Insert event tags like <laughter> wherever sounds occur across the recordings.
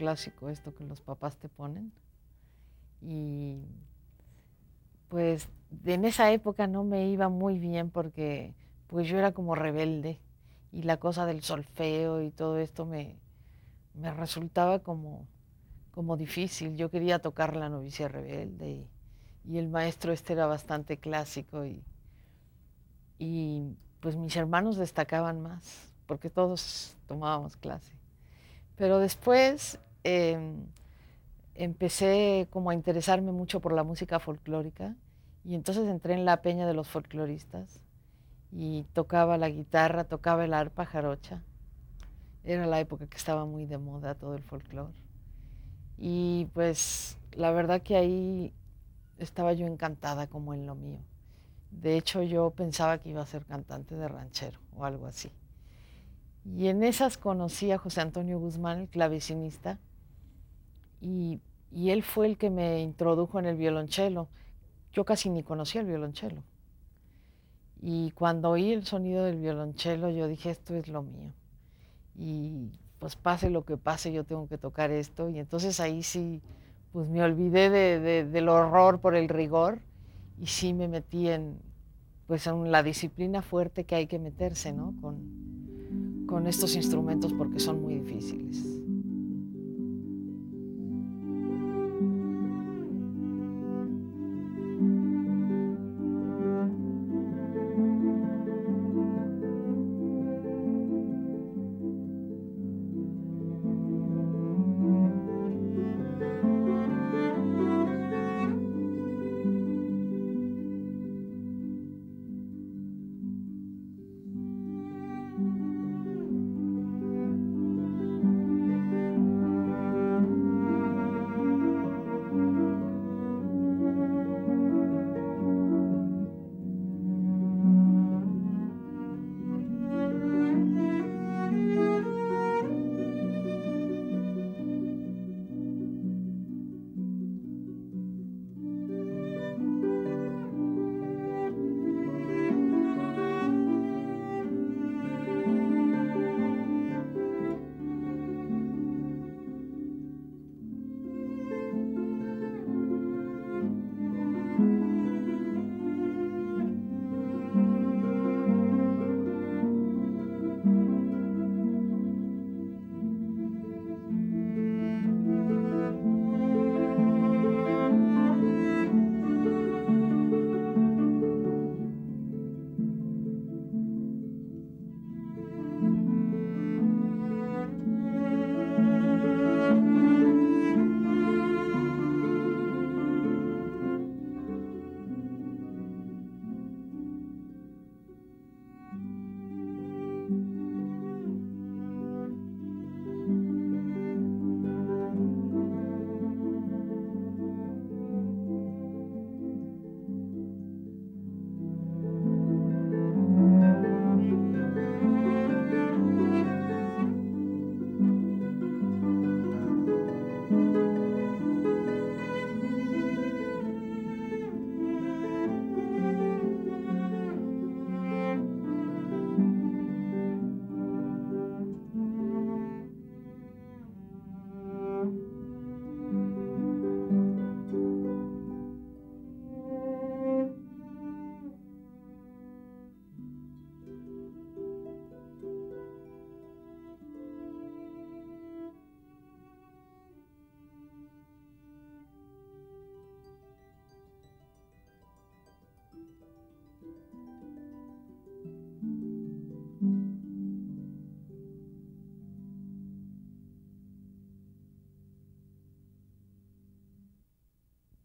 clásico, esto que los papás te ponen. Y pues en esa época no me iba muy bien porque pues yo era como rebelde y la cosa del solfeo y todo esto me, me resultaba como, como difícil. Yo quería tocar la novicia rebelde y, el maestro este era bastante clásico y, y pues mis hermanos destacaban más porque todos tomábamos clase. Pero después em, empecé como a interesarme mucho por la música folclórica y entonces entré en la peña de los folcloristas y tocaba la guitarra, tocaba el arpa jarocha. Era la época que estaba muy de moda todo el folclore. Y pues la verdad que ahí estaba yo encantada como en lo mío. De hecho yo pensaba que iba a ser cantante de ranchero o algo así. Y en esas conocí a José Antonio Guzmán, el clavecinista, y, él fue el que me introdujo en el violonchelo. Yo casi ni conocía el violonchelo. Y cuando oí el sonido del violonchelo, yo dije, esto es lo mío. Y pues pase lo que pase, yo tengo que tocar esto. Y entonces ahí sí, pues me olvidé de, de, del horror por el rigor y sí me metí en, pues en la disciplina fuerte que hay que meterse, ¿no? Con, con estos instrumentos porque son muy difíciles.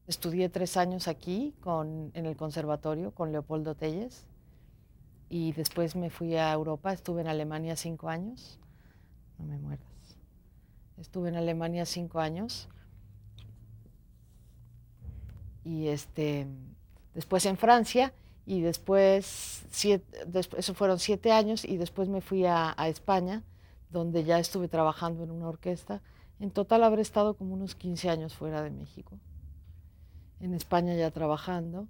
Estudié tres años aquí en el conservatorio con Leopoldo Telles y después me fui a Europa, estuve en Alemania cinco años, no me muerdas, estuve en Alemania cinco años. Y este, después en Francia y después, eso fueron siete años y después me fui a, a España donde ya estuve trabajando en una orquesta. En total habré estado como unos 15 años fuera de México en España ya trabajando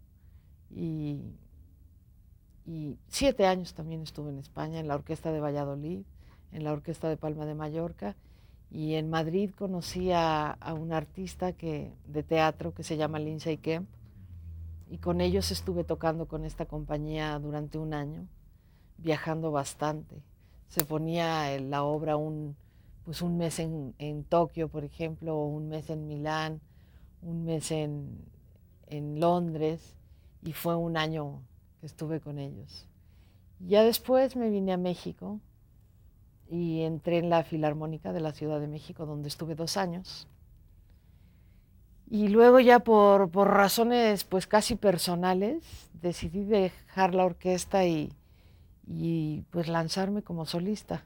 y, siete años también estuve en España, en la Orquesta de Valladolid, en la Orquesta de Palma de Mallorca. Y en Madrid conocí a, un artista que, de teatro que se llama Lindsay Kemp. Y con ellos estuve tocando con esta compañía durante un año, viajando bastante. Se ponía la obra un, pues un mes en, en Tokio, por ejemplo, o un mes en Milán, un mes en, en Londres, y fue un año que estuve con ellos. Ya después me vine a México y entré en la Filarmónica de la Ciudad de México, donde estuve dos años. Y luego ya por, por razones pues casi personales decidí dejar la orquesta y, y pues lanzarme como solista.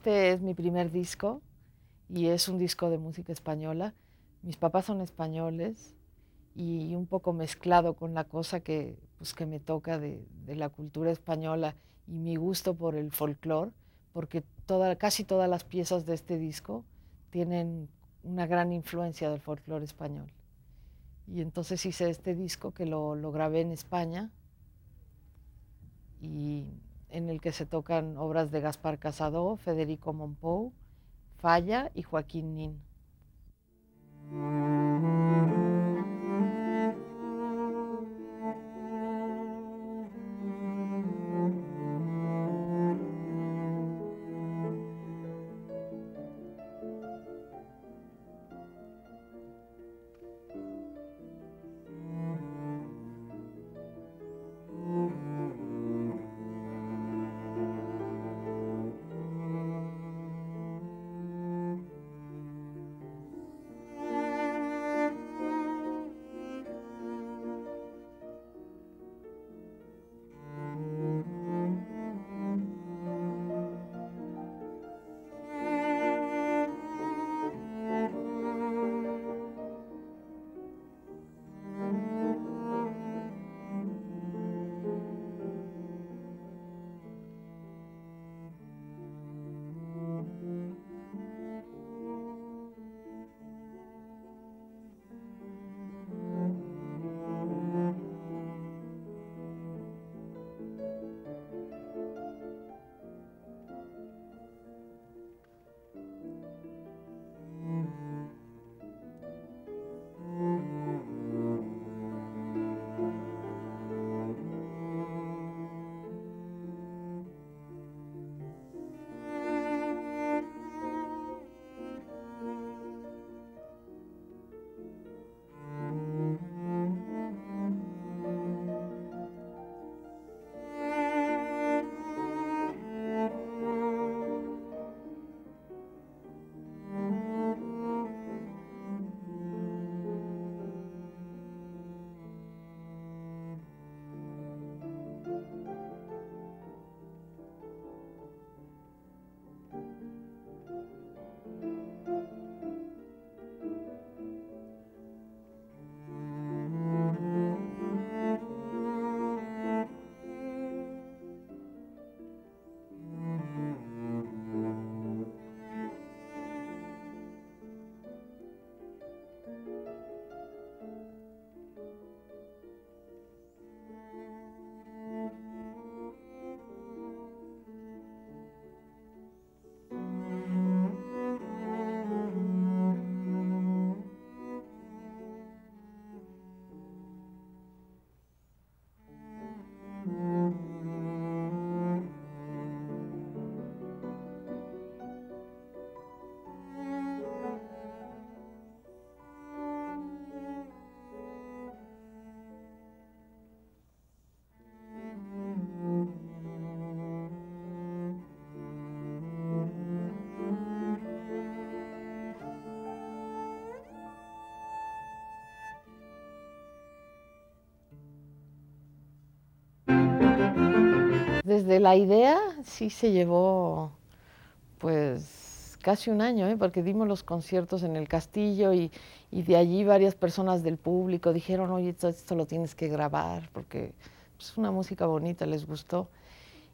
Este es mi primer disco y es un disco de música española. Mis papás son españoles y un poco mezclado con la cosa que, pues, que me toca de, de la cultura española y mi gusto por el folclore, porque toda, casi todas las piezas de este disco tienen una gran influencia del folclore español. Y entonces hice este disco que lo, lo grabé en España y en el que se tocan obras de Gaspar Casado, Federico Monpou, Falla y Joaquín Nin. De la idea sí se llevó pues casi un año, ¿eh? porque dimos los conciertos en el castillo y, de allí varias personas del público dijeron, oye, esto, lo tienes que grabar porque es una música bonita, les gustó.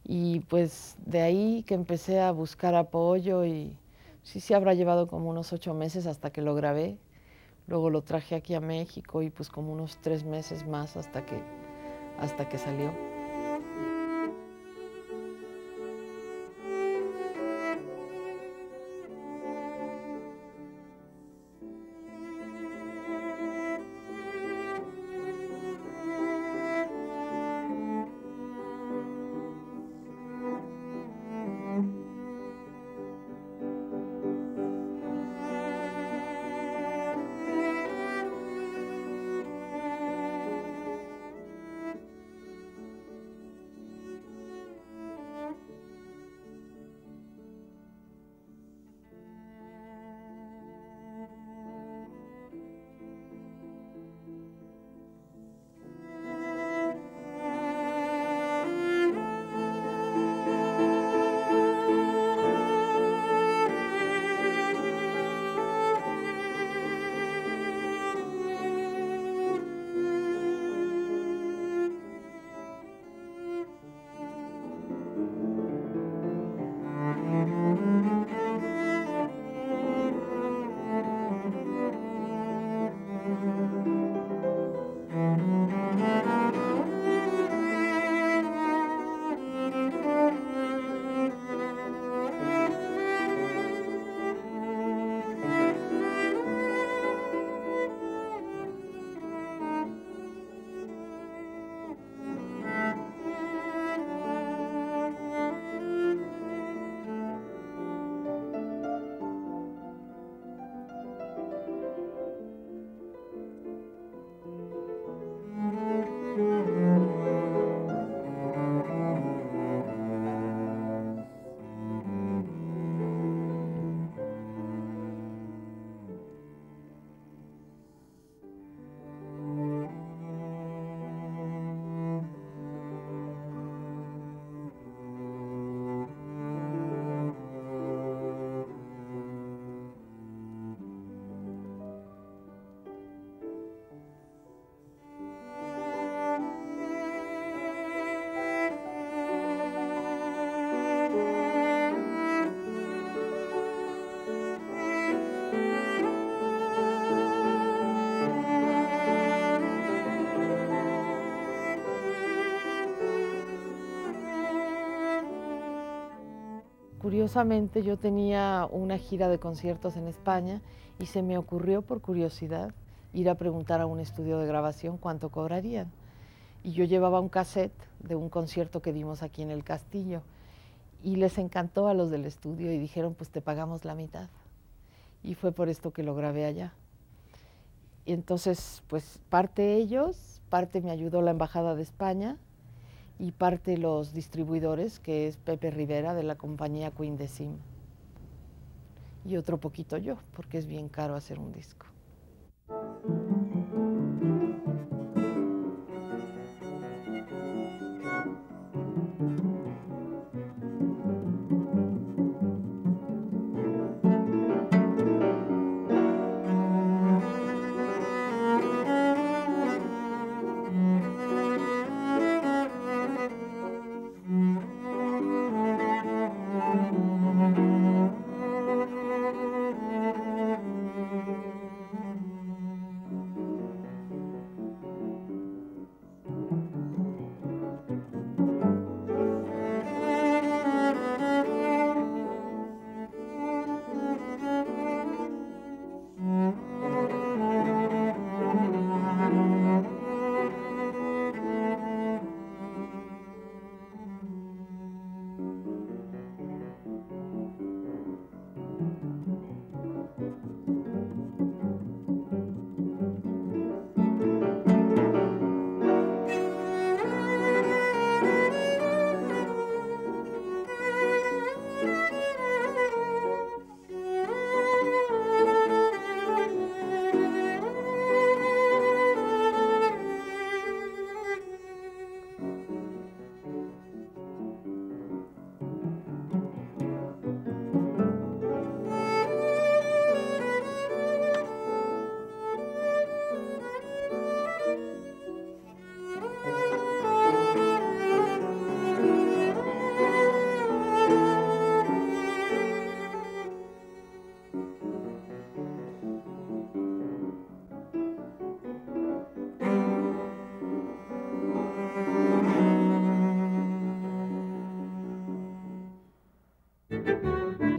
Y pues de ahí que empecé a buscar apoyo y sí, sí habrá llevado como unos ocho meses hasta que lo grabé. Luego lo traje aquí a México y pues como unos tres meses más hasta que, hasta que salió. Curiosamente yo tenía una gira de conciertos en España y se me ocurrió por curiosidad ir a preguntar a un estudio de grabación cuánto cobrarían. Y yo llevaba un cassette de un concierto que dimos aquí en el castillo y les encantó a los del estudio y dijeron pues te pagamos la mitad. Y fue por esto que lo grabé allá. Y entonces pues parte ellos, parte me ayudó la Embajada de España y parte los distribuidores, que es Pepe Rivera de la compañía Queen de Sim. Y otro poquito yo, porque es bien caro hacer un disco.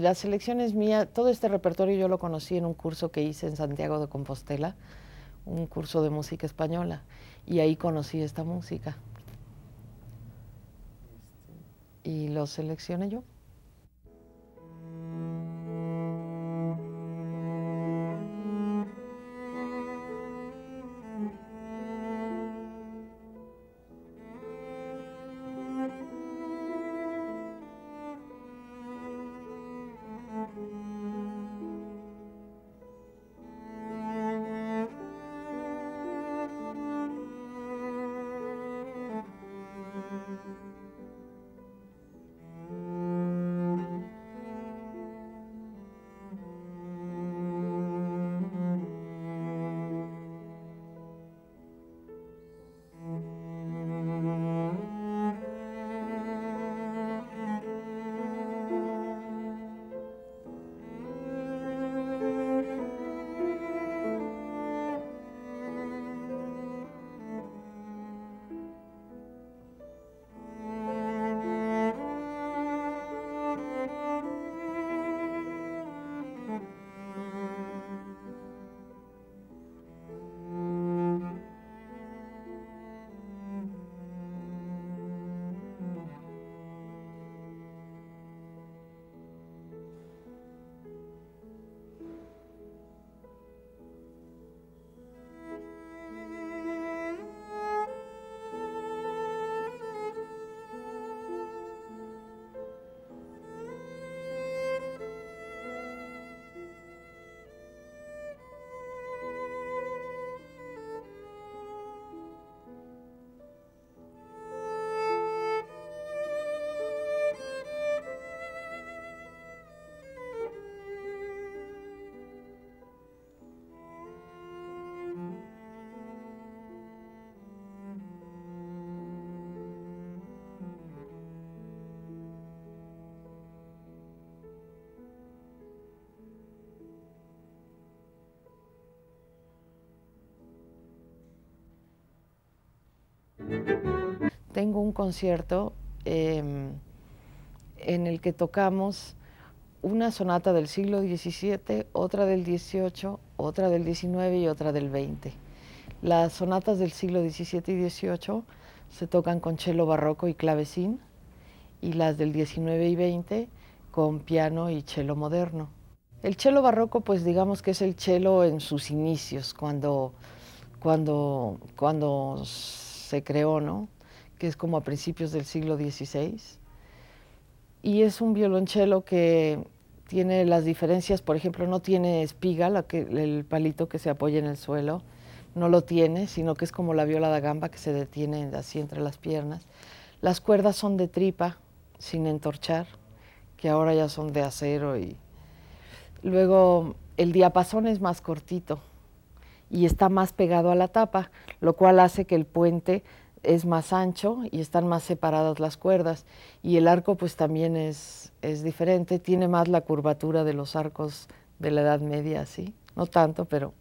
La selección es mía. Todo este repertorio yo lo conocí en un curso que hice en Santiago de Compostela, un curso de música española, y ahí conocí esta música. Y lo seleccioné yo. Tengo un concierto em, en el que tocamos una sonata del siglo XVII, otra del XVIII, otra del XIX y otra del XX. Las sonatas del siglo XVII y XVIII se tocan con cello barroco y clavecín y las del XIX y XX con piano y cello moderno. El cello barroco, pues digamos que es el cello en sus inicios, cuando, cuando, cuando se creó, ¿no? que es como a principios del siglo XVI. Y es un violonchelo que tiene las diferencias, por ejemplo, no tiene espiga, el palito que se apoya en el suelo, no lo tiene, sino que es como la viola da gamba que se detiene así entre las piernas. Las cuerdas son de tripa, sin entorchar, que ahora ya son de acero y luego el diapasón es más cortito y está más pegado a la tapa, lo cual hace que el puente es más ancho y están más separadas las cuerdas y el arco pues también es, es diferente, tiene más la curvatura de los arcos de la Edad Media, sí, no tanto, pero,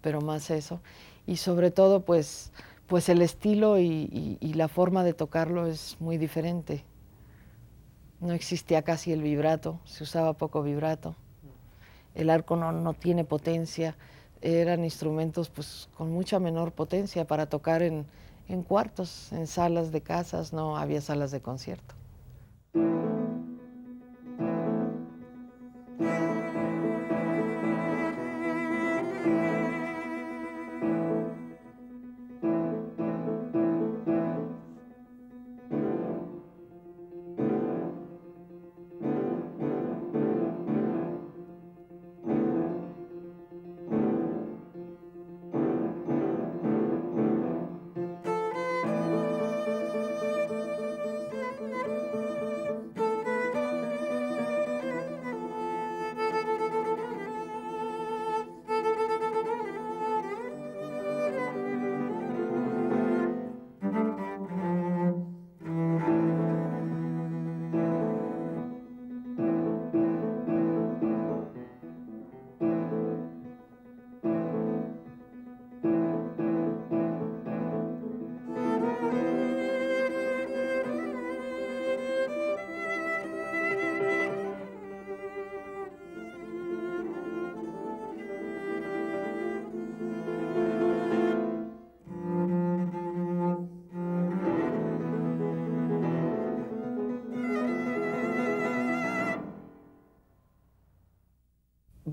pero más eso. Y sobre todo pues, pues el estilo y, la forma de tocarlo es muy diferente. No existía casi el vibrato, se usaba poco vibrato. El arco no, no tiene potencia, eran instrumentos pues con mucha menor potencia para tocar en, en cuartos, en salas de casas, no había salas de concierto.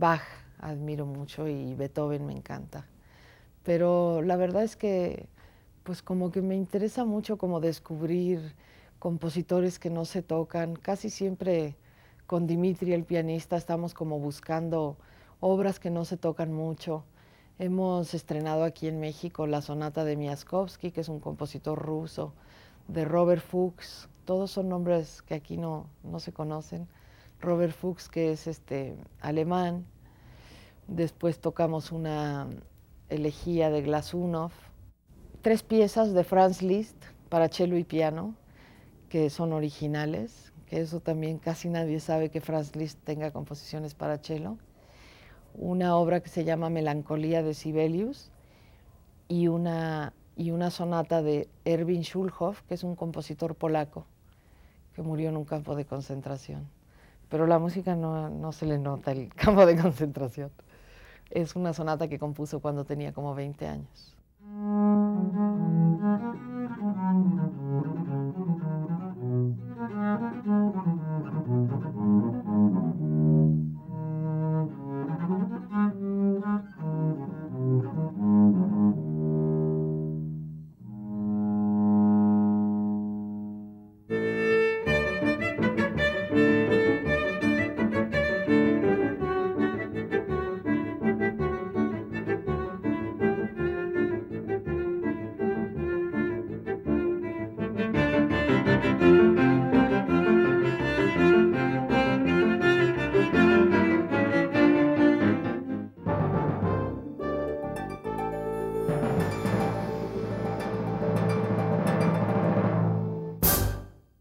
Bach admiro mucho y Beethoven me encanta. Pero la verdad es que pues como que me interesa mucho como descubrir compositores que no se tocan. Casi siempre con Dimitri, el pianista, estamos como buscando obras que no se tocan mucho. Hemos estrenado aquí en México la sonata de Miaskovsky, que es un compositor ruso, de Robert Fuchs. Todos son nombres que aquí no, no se conocen. Robert Fuchs, que es este, alemán. Después tocamos una elegía de Glasunov. Tres piezas de Franz Liszt para cello y piano, que son originales, que eso también casi nadie sabe que Franz Liszt tenga composiciones para cello una obra que se llama Melancolía de Sibelius y una, y una sonata de Erwin Schulhoff, que es un compositor polaco que murió en un campo de concentración. Pero la música no, no se le nota el <laughs> campo de concentración. Es una sonata que compuso cuando tenía como 20 años.